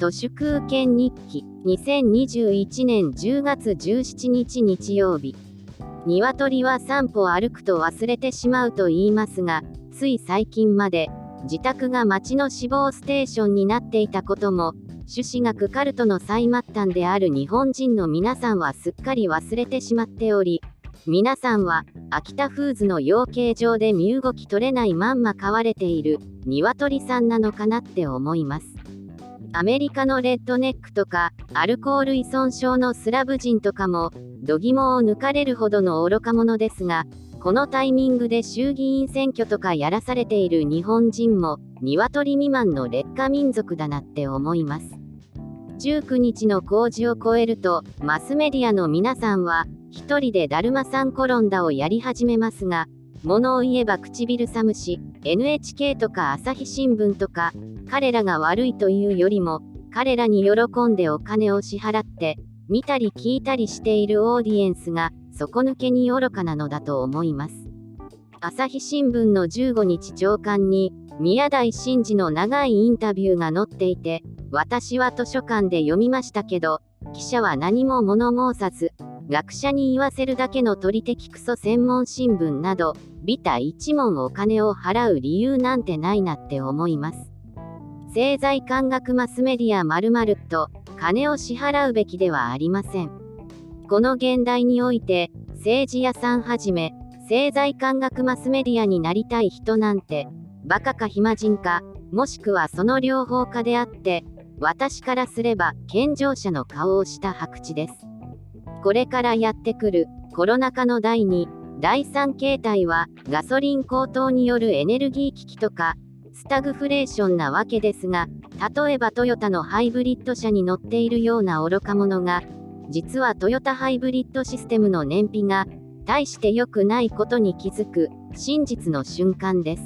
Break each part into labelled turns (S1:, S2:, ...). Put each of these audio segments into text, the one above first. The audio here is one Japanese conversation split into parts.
S1: 都市空権日記2021年10月17日日曜日。鶏は散歩歩くと忘れてしまうと言いますがつい最近まで自宅が町の死亡ステーションになっていたことも朱子学カルトの最末端である日本人の皆さんはすっかり忘れてしまっており皆さんは秋田フーズの養鶏場で身動き取れないまんま飼われている鶏さんなのかなって思います。アメリカのレッドネックとかアルコール依存症のスラブ人とかも度肝を抜かれるほどの愚か者ですがこのタイミングで衆議院選挙とかやらされている日本人も鶏未満の劣化民族だなって思います。19日の工事を超えるとマスメディアの皆さんは一人でだるまさん転んだをやり始めますが物を言えば唇寒し NHK とか朝日新聞とか彼らが悪いというよりも彼らに喜んでお金を支払って見たり聞いたりしているオーディエンスが底抜けに愚かなのだと思います。朝日新聞の15日朝刊に宮台真司の長いインタビューが載っていて私は図書館で読みましたけど記者は何も物申さず学者に言わせるだけの取り的クソ専門新聞などビタ一問お金を払う理由なんてないなって思います。政財官学マスメディア〇〇と金を支払うべきではありません。この現代において、政治屋さんはじめ、政財官学マスメディアになりたい人なんて、バカか暇人か、もしくはその両方かであって、私からすれば健常者の顔をした白痴です。これからやってくるコロナ禍の第2、第3形態はガソリン高騰によるエネルギー危機とかスタグフレーションなわけですが、例えばトヨタのハイブリッド車に乗っているような愚か者が、実はトヨタハイブリッドシステムの燃費が、大して良くないことに気づく、真実の瞬間です。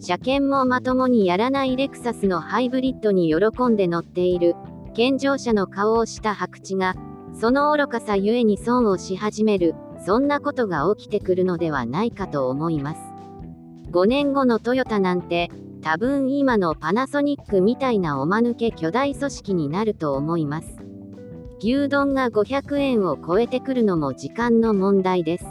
S1: 車検もまともにやらないレクサスのハイブリッドに喜んで乗っている、健常者の顔をした白痴が、その愚かさゆえに損をし始める、そんなことが起きてくるのではないかと思います。5年後のトヨタなんて、多分今のパナソニックみたいなおまぬけ巨大組織になると思います。牛丼が500円を超えてくるのも時間の問題です。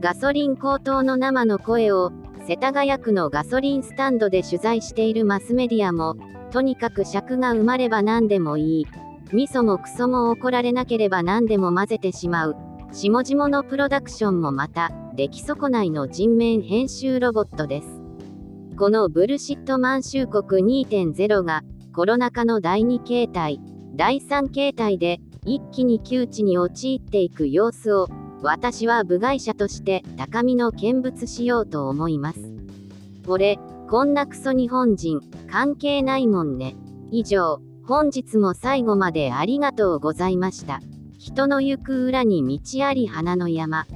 S1: ガソリン高騰の生の声を、世田谷区のガソリンスタンドで取材しているマスメディアも、とにかく尺が埋まれば何でもいい。味噌もクソも怒られなければ何でも混ぜてしまう。下々のプロダクションもまた、出来損ないの人面編集ロボットです。このブルシット満州国2.0がコロナ禍の第2形態、第3形態で一気に窮地に陥っていく様子を私は部外者として高みの見物しようと思います。これ、こんなクソ日本人関係ないもんね。以上、本日も最後までありがとうございました。人の行く裏に道あり花の山。